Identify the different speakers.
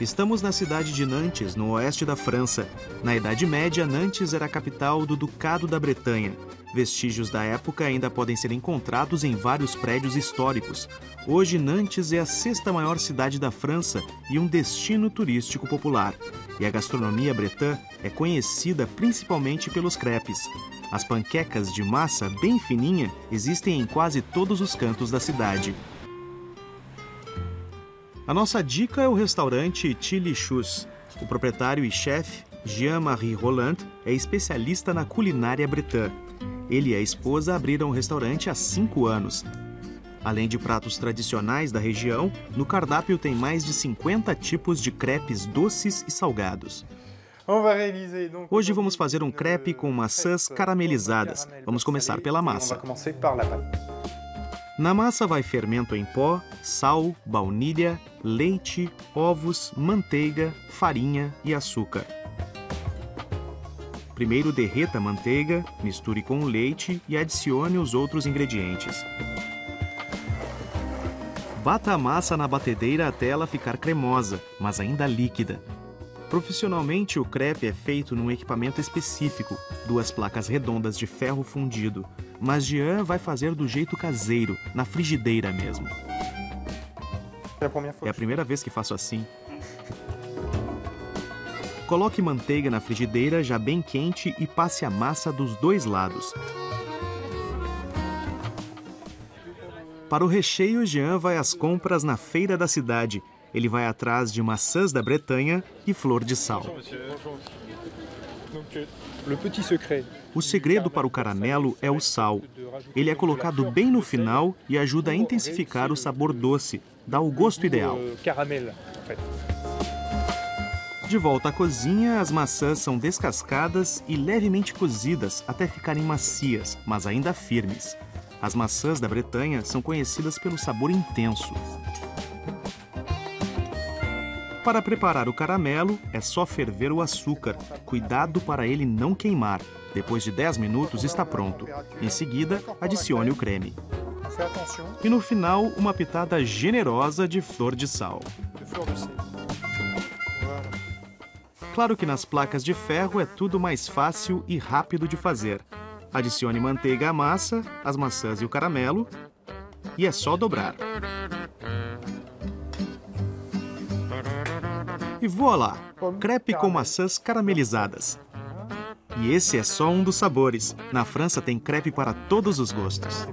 Speaker 1: Estamos na cidade de Nantes, no oeste da França. Na Idade Média, Nantes era a capital do Ducado da Bretanha. Vestígios da época ainda podem ser encontrados em vários prédios históricos. Hoje, Nantes é a sexta maior cidade da França e um destino turístico popular. E a gastronomia bretã é conhecida principalmente pelos crepes. As panquecas de massa bem fininha existem em quase todos os cantos da cidade. A nossa dica é o restaurante Chili Chus. O proprietário e chefe, Jean-Marie Roland, é especialista na culinária bretã. Ele e a esposa abriram o restaurante há cinco anos. Além de pratos tradicionais da região, no cardápio tem mais de 50 tipos de crepes doces e salgados. Hoje vamos fazer um crepe com maçãs caramelizadas. Vamos começar pela massa. Na massa vai fermento em pó, sal, baunilha, leite, ovos, manteiga, farinha e açúcar. Primeiro derreta a manteiga, misture com o leite e adicione os outros ingredientes. Bata a massa na batedeira até ela ficar cremosa, mas ainda líquida. Profissionalmente, o crepe é feito num equipamento específico, duas placas redondas de ferro fundido, mas Jean vai fazer do jeito caseiro, na frigideira mesmo. É a primeira vez que faço assim. Coloque manteiga na frigideira já bem quente e passe a massa dos dois lados. Para o recheio, Jean vai às compras na feira da cidade. Ele vai atrás de maçãs da Bretanha e flor de sal. O segredo para o caramelo é o sal. Ele é colocado bem no final e ajuda a intensificar o sabor doce, dá o gosto ideal. De volta à cozinha, as maçãs são descascadas e levemente cozidas até ficarem macias, mas ainda firmes. As maçãs da Bretanha são conhecidas pelo sabor intenso. Para preparar o caramelo, é só ferver o açúcar. Cuidado para ele não queimar. Depois de 10 minutos está pronto. Em seguida, adicione o creme. E no final, uma pitada generosa de flor de sal. Claro que nas placas de ferro é tudo mais fácil e rápido de fazer. Adicione manteiga à massa, as maçãs e o caramelo, e é só dobrar. E voilá! Crepe com maçãs caramelizadas. E esse é só um dos sabores. Na França tem crepe para todos os gostos.